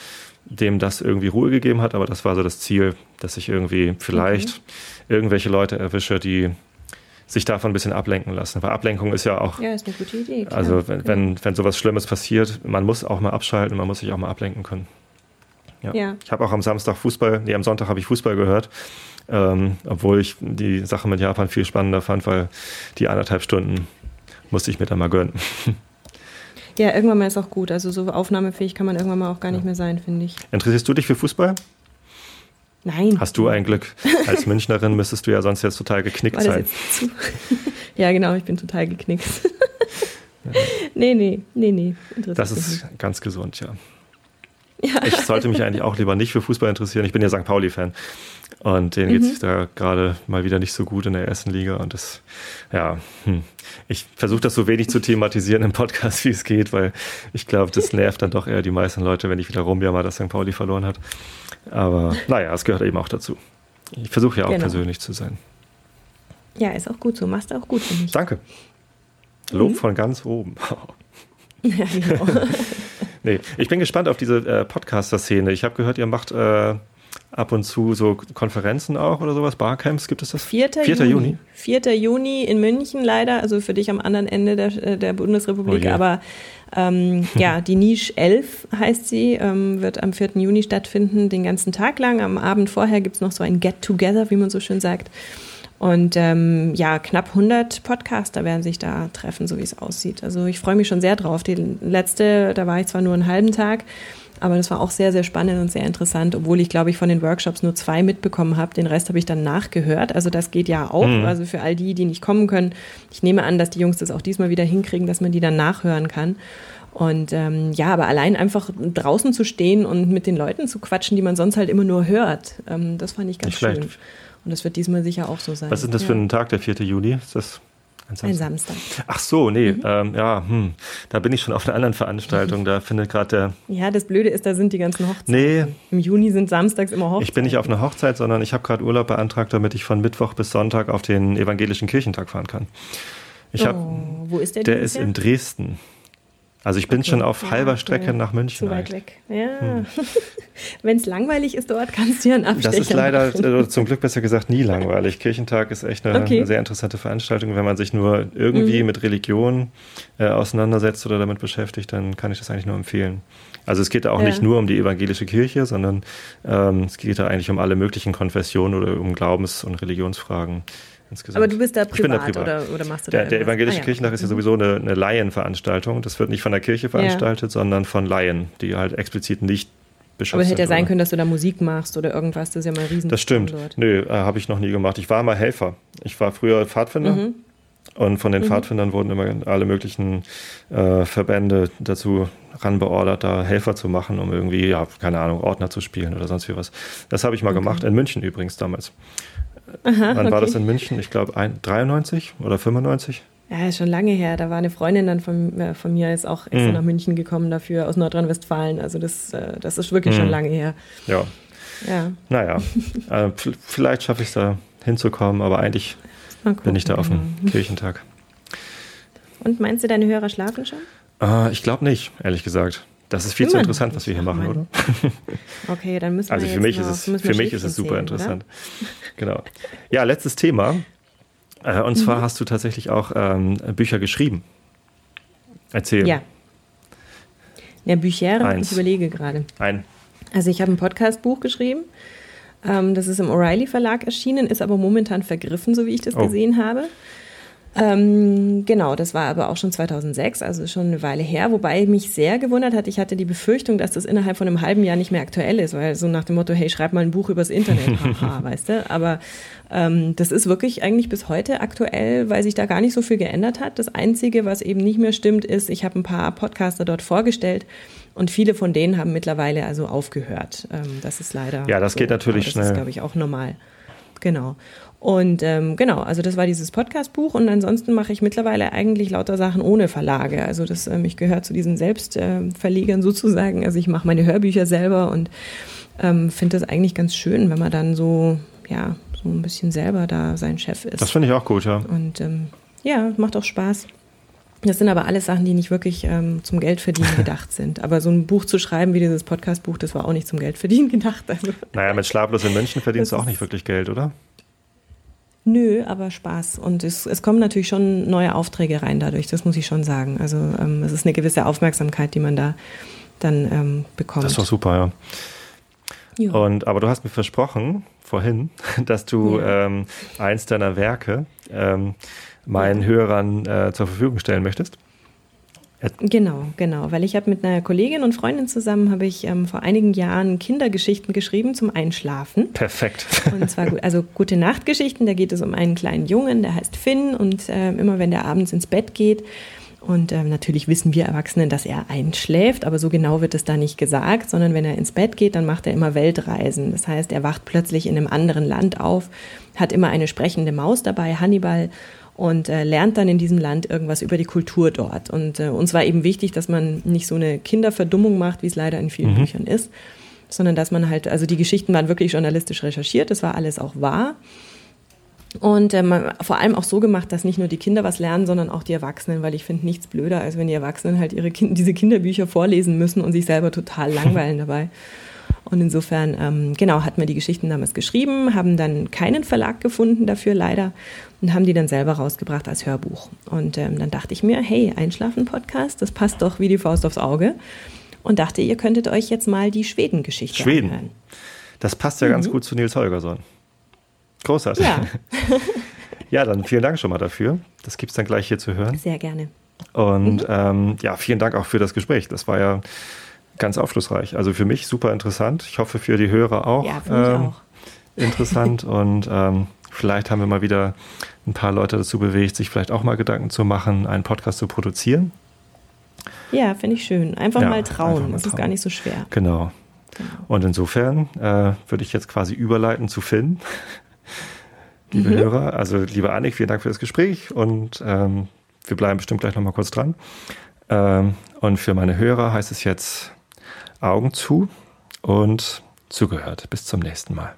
dem das irgendwie Ruhe gegeben hat, aber das war so das Ziel, dass ich irgendwie vielleicht okay. irgendwelche Leute erwische, die sich davon ein bisschen ablenken lassen. Weil Ablenkung ist ja auch. Ja, ist eine gute Idee. Klar. Also, wenn, wenn, wenn sowas Schlimmes passiert, man muss auch mal abschalten, man muss sich auch mal ablenken können. Ja. ja. Ich habe auch am Samstag Fußball, nee, am Sonntag habe ich Fußball gehört, ähm, obwohl ich die Sache mit Japan viel spannender fand, weil die anderthalb Stunden musste ich mir dann mal gönnen. (laughs) Ja, irgendwann mal ist auch gut. Also so aufnahmefähig kann man irgendwann mal auch gar nicht mehr sein, finde ich. Interessierst du dich für Fußball? Nein. Hast du ein Glück. Als Münchnerin müsstest du ja sonst jetzt total geknickt sein. (laughs) ja, genau, ich bin total geknickt. (laughs) nee, nee, nee, nee. Das ist nicht. ganz gesund, ja. Ich sollte mich eigentlich auch lieber nicht für Fußball interessieren. Ich bin ja St. Pauli-Fan. Und denen geht Mhm. es da gerade mal wieder nicht so gut in der ersten Liga. Und das, ja, hm. ich versuche das so wenig zu thematisieren im Podcast, (laughs) wie es geht, weil ich glaube, das nervt dann doch eher die meisten Leute, wenn ich wieder rumjammer, dass St. Pauli verloren hat. Aber naja, es gehört eben auch dazu. Ich versuche ja auch Genau. persönlich zu sein. Ja, ist auch gut so. Machst du auch gut, finde ich. Danke. Mhm. Lob von ganz oben. (laughs) Ja, genau. Nee, ich bin gespannt auf diese äh, Podcaster-Szene. Ich habe gehört, ihr macht äh, ab und zu so Konferenzen auch oder sowas. Barcamps, gibt es das? 4. 4. Juni. Juni. 4. Juni in München leider, also für dich am anderen Ende der, äh, der Bundesrepublik. Oh. Aber ähm, (laughs) ja, die Niche 11 heißt sie, ähm, wird am 4. Juni stattfinden, den ganzen Tag lang. Am Abend vorher gibt es noch so ein Get-Together, wie man so schön sagt. Und ähm, ja, knapp 100 Podcaster werden sich da treffen, so wie es aussieht. Also ich freue mich schon sehr drauf. Die letzte, da war ich zwar nur einen halben Tag, aber das war auch sehr, sehr spannend und sehr interessant, obwohl ich, glaube ich, von den Workshops nur zwei mitbekommen habe. Den Rest habe ich dann nachgehört. Also das geht ja auch. Mhm. Also für all die, die nicht kommen können. Ich nehme an, dass die Jungs das auch diesmal wieder hinkriegen, dass man die dann nachhören kann. Und ähm, ja, aber allein einfach draußen zu stehen und mit den Leuten zu quatschen, die man sonst halt immer nur hört, ähm, das fand ich ganz Nicht schlecht. schön. Und das wird diesmal sicher auch so sein. Was ist das ja. für ein Tag, der 4. Juni? Ist das ein Ein Samstag? Samstag. Ach so, nee, Mhm. ähm, ja, hm. da bin ich schon auf einer anderen Veranstaltung. Da findet gerade der. Ja, das Blöde ist, da sind die ganzen Hochzeiten. Nee, Im Juni sind samstags immer Hochzeiten. ich bin nicht auf einer Hochzeit, sondern ich habe gerade Urlaub beantragt, damit ich von Mittwoch bis Sonntag auf den evangelischen Kirchentag fahren kann. Ich oh, wo ist der der dieses ist in Dresden. Also ich bin Okay. schon auf Ja, halber Strecke ja. nach München. Zu weit weg. Ja. (laughs) Wenn es langweilig ist dort, kannst du ja einen Abstecher Das ist leider, machen. oder zum (laughs) Glück besser gesagt, nie langweilig. Kirchentag ist echt eine, Okay. Mhm. sehr interessante Veranstaltung. Wenn man sich nur irgendwie mit Religion äh, auseinandersetzt oder damit beschäftigt, dann kann ich das eigentlich nur empfehlen. Also es geht da auch Ja. nicht nur um die evangelische Kirche, sondern ähm, es geht da eigentlich um alle möglichen Konfessionen oder um Glaubens- und Religionsfragen insgesamt. Aber du bist da Ich bin da privat, privat. Oder, oder machst du da Der, der evangelische Ah, ja. Kirchentag ist ja sowieso eine, eine Laienveranstaltung. Das wird nicht von der Kirche veranstaltet, sondern von Laien, die halt explizit nicht Aber hätte sind ja sein können, dass du da Musik machst oder irgendwas. Das ist ja mal ein riesen das stimmt. Dort. Nö, äh, habe ich noch nie gemacht. Ich war mal Helfer. Ich war früher Pfadfinder. Mhm. Und von den Pfadfindern wurden immer alle möglichen äh, Verbände dazu ranbeordert, da Helfer zu machen, um irgendwie, ja, keine Ahnung, Ordner zu spielen oder sonst wie was. Das habe ich mal gemacht, in München übrigens damals. Aha, Wann war okay. das in München? Ich glaube 93 oder 95? Ja, ist schon lange her. Da war eine Freundin dann von, äh, von mir jetzt auch extra Mhm. nach München gekommen dafür aus Nordrhein-Westfalen. Also das, äh, das ist wirklich Mhm. schon lange her. Ja, Ja, naja. (laughs) äh, vielleicht schaffe ich es da hinzukommen, aber eigentlich gucken. bin ich da auf dem genau. Kirchentag. Und meinst du, deine Hörer schlafen schon? Äh, ich glaube nicht, ehrlich gesagt. Das ist viel Immer zu interessant, was wir hier Ach, machen, oder? (laughs) Okay, dann müssen Also wir für jetzt mich, ist es, für mich ist es super zählen, interessant. Genau. Ja, letztes Thema. Äh, und Mhm. zwar hast du tatsächlich auch ähm, Bücher geschrieben. Erzähl. Oder? Ja. Ja, Bücher, Eins. ich überlege gerade. Ein. Also ich habe ein Podcast-Buch geschrieben. Ähm, das ist im O'Reilly Verlag erschienen, ist aber momentan vergriffen, so wie ich das Oh. gesehen habe. Ähm, genau, das war aber auch schon 2006, also schon eine Weile her, wobei mich sehr gewundert hat, ich hatte die Befürchtung, dass das innerhalb von einem halben Jahr nicht mehr aktuell ist, weil so nach dem Motto, hey, schreib mal ein Buch übers Internet, (laughs) haha, weißt du, aber ähm, das ist wirklich eigentlich bis heute aktuell, weil sich da gar nicht so viel geändert hat. Das Einzige, was eben nicht mehr stimmt, ist, ich habe ein paar Podcaster dort vorgestellt und viele von denen haben mittlerweile also aufgehört. Ähm, das ist leider. Ja, das geht natürlich das schnell. ist, glaube ich, auch normal. Genau. Und ähm, genau, also das war dieses Podcast-Buch und ansonsten mache ich mittlerweile eigentlich lauter Sachen ohne Verlage. Also das, ähm, ich gehöre zu diesen Selbstverlegern äh, (laughs) sozusagen. Also ich mache meine Hörbücher selber und ähm, finde das eigentlich ganz schön, wenn man dann so, ja, so ein bisschen selber da sein Chef ist. Das finde ich auch gut, ja. Und ähm, ja, macht auch Spaß. Das sind aber alles Sachen, die nicht wirklich ähm, zum Geldverdienen (laughs) gedacht sind. Aber so ein Buch zu schreiben wie dieses Podcast-Buch, das war auch nicht zum Geldverdienen gedacht. Also, Naja, mit Schlaflos in München verdienst Das du auch nicht wirklich Geld, oder? Nö, aber Spaß. Und es, es kommen natürlich schon neue Aufträge rein dadurch, das muss ich schon sagen. Also ähm, es ist eine gewisse Aufmerksamkeit, die man da dann ähm, bekommt. Das ist doch super, ja. ja. Und, aber du hast mir versprochen vorhin, (laughs) dass du Ja. ähm, eins deiner Werke ähm, meinen Hörern äh, zur Verfügung stellen möchtest. Genau, genau, weil ich habe mit einer Kollegin und Freundin zusammen habe ich ähm, vor einigen Jahren Kindergeschichten geschrieben zum Einschlafen. Perfekt. Und zwar also gute Nachtgeschichten. Da geht es um einen kleinen Jungen, der heißt Finn und äh, immer wenn der abends ins Bett geht und äh, natürlich wissen wir Erwachsenen, dass er einschläft, aber so genau wird es da nicht gesagt, sondern wenn er ins Bett geht, dann macht er immer Weltreisen. Das heißt, er wacht plötzlich in einem anderen Land auf, hat immer eine sprechende Maus dabei, Hannibal, und äh, lernt dann in diesem Land irgendwas über die Kultur dort. Und äh, uns war eben wichtig, dass man nicht so eine Kinderverdummung macht, wie es leider in vielen mhm. Büchern ist, sondern dass man halt, also die Geschichten waren wirklich journalistisch recherchiert, das war alles auch wahr. Und ähm, vor allem auch so gemacht, dass nicht nur die Kinder was lernen, sondern auch die Erwachsenen, weil ich finde nichts blöder, als wenn die Erwachsenen halt ihre kind diese Kinderbücher vorlesen müssen und sich selber total langweilen dabei. Und insofern, ähm, genau, hatten wir die Geschichten damals geschrieben, haben dann keinen Verlag gefunden dafür leider und haben die dann selber rausgebracht als Hörbuch. Und ähm, dann dachte ich mir, hey, Einschlafen-Podcast, das passt doch wie die Faust aufs Auge. Und dachte, ihr könntet euch jetzt mal die Schweden-Geschichte Schweden. anhören. Das passt ja mhm. ganz gut zu Nils Holgersson. Großartig. Ja. (laughs) ja, dann vielen Dank schon mal dafür. Das gibt es dann gleich hier zu hören. Sehr gerne. Und mhm. ähm, ja, vielen Dank auch für das Gespräch. Das war ja ganz aufschlussreich. Also für mich super interessant. Ich hoffe für die Hörer auch, ja, ähm, auch. (laughs) interessant. und ähm, vielleicht haben wir mal wieder ein paar Leute dazu bewegt, sich vielleicht auch mal Gedanken zu machen, einen Podcast zu produzieren. Ja, finde ich schön. Einfach ja, mal trauen. Einfach mal das trauen. ist gar nicht so schwer. Genau. genau. Und insofern äh, würde ich jetzt quasi überleiten zu Finn. (laughs) Liebe mhm. Hörer, also liebe Annik, vielen Dank für das Gespräch und ähm, wir bleiben bestimmt gleich nochmal kurz dran. Ähm, und für meine Hörer heißt es jetzt Augen zu und zugehört. Bis zum nächsten Mal.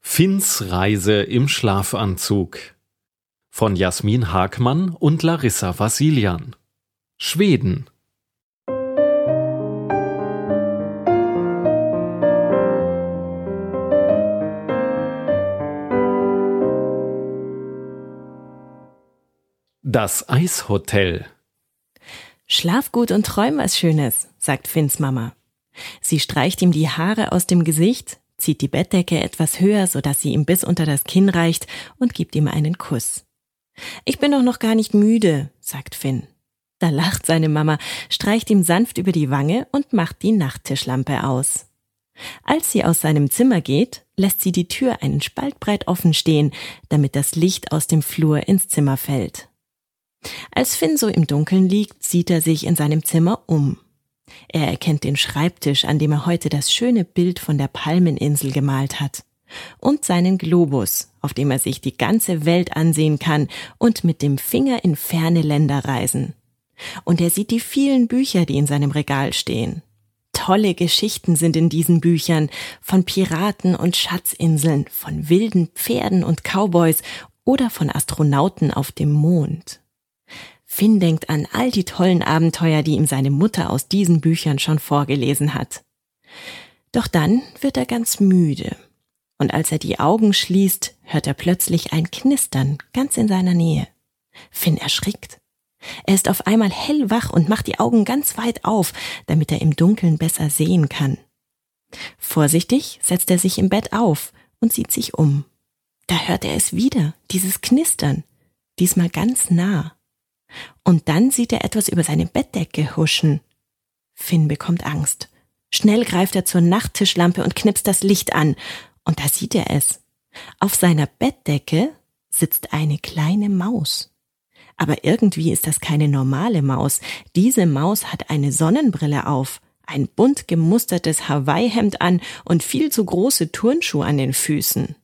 Finns Reise im Schlafanzug von Jasmin Hagmann und Larissa Vasilian. Schweden. Das Eishotel Schlaf gut und träum was Schönes, sagt Finns Mama. Sie streicht ihm die Haare aus dem Gesicht, zieht die Bettdecke etwas höher, sodass sie ihm bis unter das Kinn reicht und gibt ihm einen Kuss. Ich bin doch noch gar nicht müde, sagt Finn. Da lacht seine Mama, streicht ihm sanft über die Wange und macht die Nachttischlampe aus. Als sie aus seinem Zimmer geht, lässt sie die Tür einen Spalt breit offen stehen, damit das Licht aus dem Flur ins Zimmer fällt. Als Finn so im Dunkeln liegt, sieht er sich in seinem Zimmer um. Er erkennt den Schreibtisch, an dem er heute das schöne Bild von der Palmeninsel gemalt hat. Und seinen Globus, auf dem er sich die ganze Welt ansehen kann und mit dem Finger in ferne Länder reisen. Und er sieht die vielen Bücher, die in seinem Regal stehen. Tolle Geschichten sind in diesen Büchern von Piraten und Schatzinseln, von wilden Pferden und Cowboys oder von Astronauten auf dem Mond. Finn denkt an all die tollen Abenteuer, die ihm seine Mutter aus diesen Büchern schon vorgelesen hat. Doch dann wird er ganz müde. Und als er die Augen schließt, hört er plötzlich ein Knistern ganz in seiner Nähe. Finn erschrickt. Er ist auf einmal hellwach und macht die Augen ganz weit auf, damit er im Dunkeln besser sehen kann. Vorsichtig setzt er sich im Bett auf und sieht sich um. Da hört er es wieder, dieses Knistern, diesmal ganz nah. Und dann sieht er etwas über seine Bettdecke huschen. Finn bekommt Angst. Schnell greift er zur Nachttischlampe und knipst das Licht an. Und da sieht er es. Auf seiner Bettdecke sitzt eine kleine Maus. Aber irgendwie ist das keine normale Maus. Diese Maus hat eine Sonnenbrille auf, ein bunt gemustertes Hawaii-Hemd an und viel zu große Turnschuhe an den Füßen.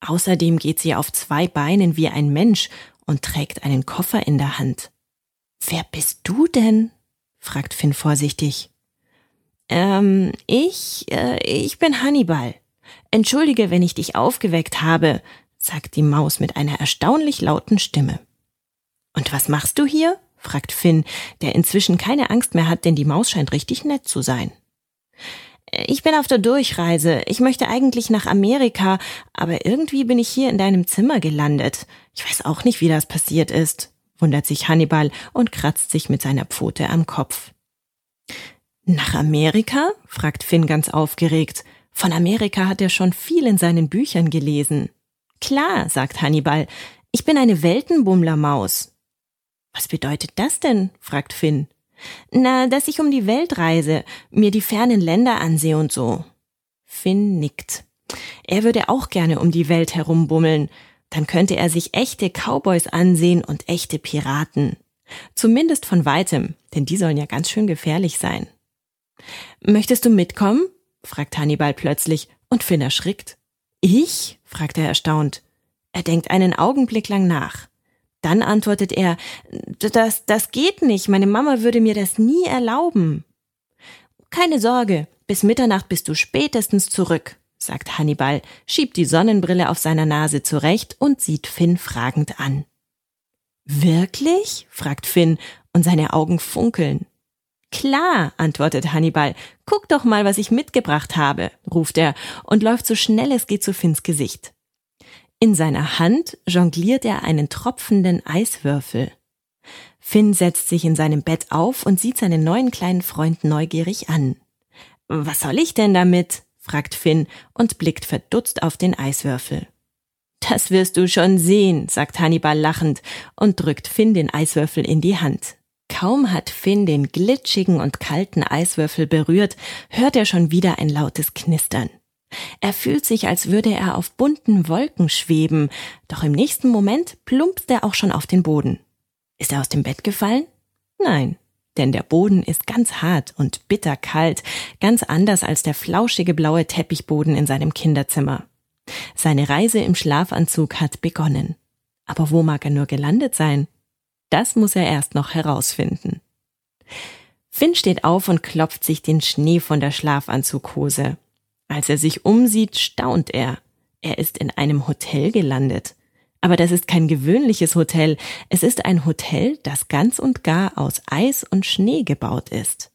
Außerdem geht sie auf zwei Beinen wie ein Mensch und trägt einen Koffer in der Hand. Wer bist du denn? fragt Finn vorsichtig. Ähm, ich, äh, ich bin Hannibal. Entschuldige, wenn ich dich aufgeweckt habe, sagt die Maus mit einer erstaunlich lauten Stimme. Und was machst du hier? fragt Finn, der inzwischen keine Angst mehr hat, denn die Maus scheint richtig nett zu sein. Ich bin auf der Durchreise. Ich möchte eigentlich nach Amerika, aber irgendwie bin ich hier in deinem Zimmer gelandet. Ich weiß auch nicht, wie das passiert ist, wundert sich Hannibal und kratzt sich mit seiner Pfote am Kopf. Nach Amerika? fragt Finn ganz aufgeregt. Von Amerika hat er schon viel in seinen Büchern gelesen. Klar, sagt Hannibal, ich bin eine Weltenbummlermaus. Was bedeutet das denn? fragt Finn. Na, dass ich um die Welt reise, mir die fernen Länder ansehe und so. Finn nickt. Er würde auch gerne um die Welt herumbummeln. Dann könnte er sich echte Cowboys ansehen und echte Piraten. Zumindest von weitem, denn die sollen ja ganz schön gefährlich sein. Möchtest du mitkommen? fragt Hannibal plötzlich und Finn erschrickt. Ich? fragt er erstaunt. Er denkt einen Augenblick lang nach. Dann antwortet er, das, das geht nicht, meine Mama würde mir das nie erlauben. Keine Sorge, bis Mitternacht bist du spätestens zurück, sagt Hannibal, schiebt die Sonnenbrille auf seiner Nase zurecht und sieht Finn fragend an. Wirklich? fragt Finn, und seine Augen funkeln. Klar, antwortet Hannibal. Guck doch mal, was ich mitgebracht habe, ruft er und läuft so schnell es geht zu Finns Gesicht. In seiner Hand jongliert er einen tropfenden Eiswürfel. Finn setzt sich in seinem Bett auf und sieht seinen neuen kleinen Freund neugierig an. Was soll ich denn damit? fragt Finn und blickt verdutzt auf den Eiswürfel. Das wirst du schon sehen, sagt Hannibal lachend und drückt Finn den Eiswürfel in die Hand. Kaum hat Finn den glitschigen und kalten Eiswürfel berührt, hört er schon wieder ein lautes Knistern. Er fühlt sich, als würde er auf bunten Wolken schweben, doch im nächsten Moment plumpst er auch schon auf den Boden. Ist er aus dem Bett gefallen? Nein, denn der Boden ist ganz hart und bitterkalt, ganz anders als der flauschige blaue Teppichboden in seinem Kinderzimmer. Seine Reise im Schlafanzug hat begonnen. Aber wo mag er nur gelandet sein? Das muss er erst noch herausfinden. Finn steht auf und klopft sich den Schnee von der Schlafanzughose. Als er sich umsieht, staunt er. Er ist in einem Hotel gelandet. Aber das ist kein gewöhnliches Hotel, es ist ein Hotel, das ganz und gar aus Eis und Schnee gebaut ist.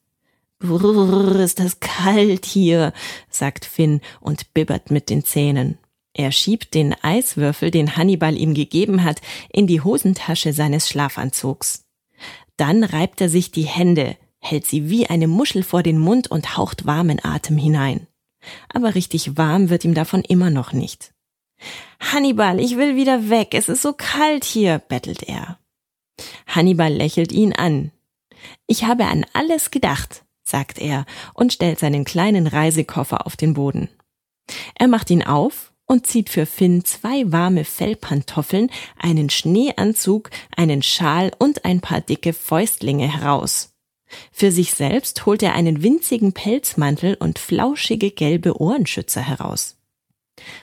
Brrr, ist das kalt hier, sagt Finn und bibbert mit den Zähnen. Er schiebt den Eiswürfel, den Hannibal ihm gegeben hat, in die Hosentasche seines Schlafanzugs. Dann reibt er sich die Hände, hält sie wie eine Muschel vor den Mund und haucht warmen Atem hinein aber richtig warm wird ihm davon immer noch nicht. Hannibal, ich will wieder weg, es ist so kalt hier, bettelt er. Hannibal lächelt ihn an. Ich habe an alles gedacht, sagt er und stellt seinen kleinen Reisekoffer auf den Boden. Er macht ihn auf und zieht für Finn zwei warme Fellpantoffeln, einen Schneeanzug, einen Schal und ein paar dicke Fäustlinge heraus. Für sich selbst holt er einen winzigen Pelzmantel und flauschige gelbe Ohrenschützer heraus.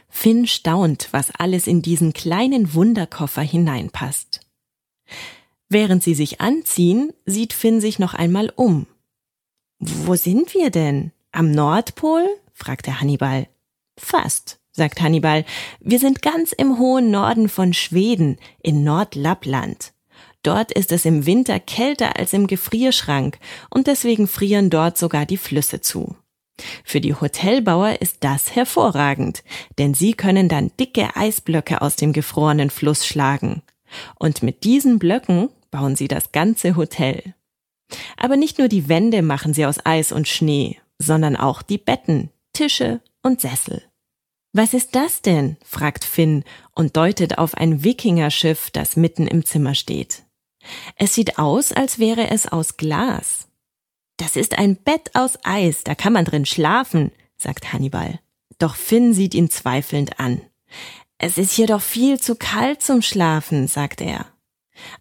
Finn staunt, was alles in diesen kleinen Wunderkoffer hineinpasst. Während sie sich anziehen, sieht Finn sich noch einmal um. Wo sind wir denn? Am Nordpol? fragte Hannibal. Fast, sagt Hannibal. Wir sind ganz im hohen Norden von Schweden, in Nordlappland. Dort ist es im Winter kälter als im Gefrierschrank und deswegen frieren dort sogar die Flüsse zu. Für die Hotelbauer ist das hervorragend, denn sie können dann dicke Eisblöcke aus dem gefrorenen Fluss schlagen. Und mit diesen Blöcken bauen sie das ganze Hotel. Aber nicht nur die Wände machen sie aus Eis und Schnee, sondern auch die Betten, Tische und Sessel. Was ist das denn? fragt Finn und deutet auf ein Wikingerschiff, das mitten im Zimmer steht. Es sieht aus, als wäre es aus Glas. Das ist ein Bett aus Eis, da kann man drin schlafen, sagt Hannibal. Doch Finn sieht ihn zweifelnd an. Es ist hier doch viel zu kalt zum Schlafen, sagt er.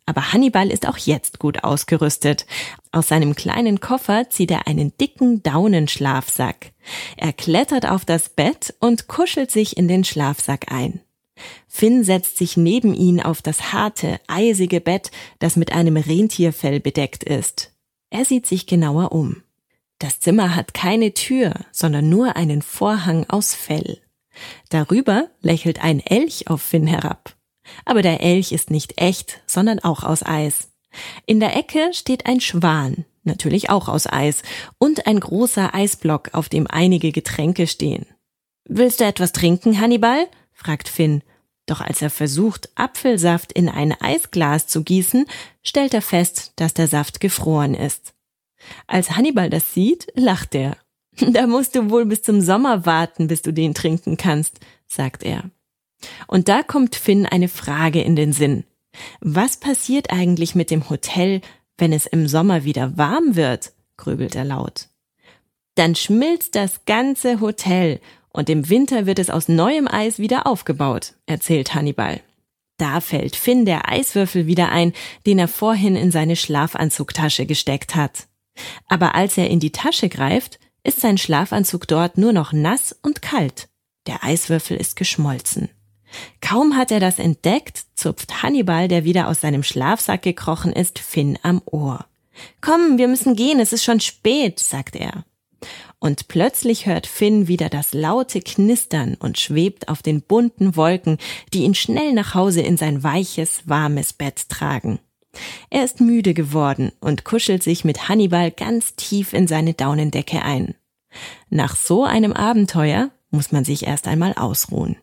Aber Hannibal ist auch jetzt gut ausgerüstet. Aus seinem kleinen Koffer zieht er einen dicken Daunenschlafsack. Er klettert auf das Bett und kuschelt sich in den Schlafsack ein. Finn setzt sich neben ihn auf das harte, eisige Bett, das mit einem Rentierfell bedeckt ist. Er sieht sich genauer um. Das Zimmer hat keine Tür, sondern nur einen Vorhang aus Fell. Darüber lächelt ein Elch auf Finn herab. Aber der Elch ist nicht echt, sondern auch aus Eis. In der Ecke steht ein Schwan, natürlich auch aus Eis, und ein großer Eisblock, auf dem einige Getränke stehen. Willst du etwas trinken, Hannibal? fragt Finn. Doch als er versucht, Apfelsaft in ein Eisglas zu gießen, stellt er fest, dass der Saft gefroren ist. Als Hannibal das sieht, lacht er. Da musst du wohl bis zum Sommer warten, bis du den trinken kannst, sagt er. Und da kommt Finn eine Frage in den Sinn. Was passiert eigentlich mit dem Hotel, wenn es im Sommer wieder warm wird? grübelt er laut. Dann schmilzt das ganze Hotel und im Winter wird es aus neuem Eis wieder aufgebaut, erzählt Hannibal. Da fällt Finn der Eiswürfel wieder ein, den er vorhin in seine Schlafanzugtasche gesteckt hat. Aber als er in die Tasche greift, ist sein Schlafanzug dort nur noch nass und kalt. Der Eiswürfel ist geschmolzen. Kaum hat er das entdeckt, zupft Hannibal, der wieder aus seinem Schlafsack gekrochen ist, Finn am Ohr. Komm, wir müssen gehen, es ist schon spät, sagt er. Und plötzlich hört Finn wieder das laute Knistern und schwebt auf den bunten Wolken, die ihn schnell nach Hause in sein weiches, warmes Bett tragen. Er ist müde geworden und kuschelt sich mit Hannibal ganz tief in seine Daunendecke ein. Nach so einem Abenteuer muss man sich erst einmal ausruhen.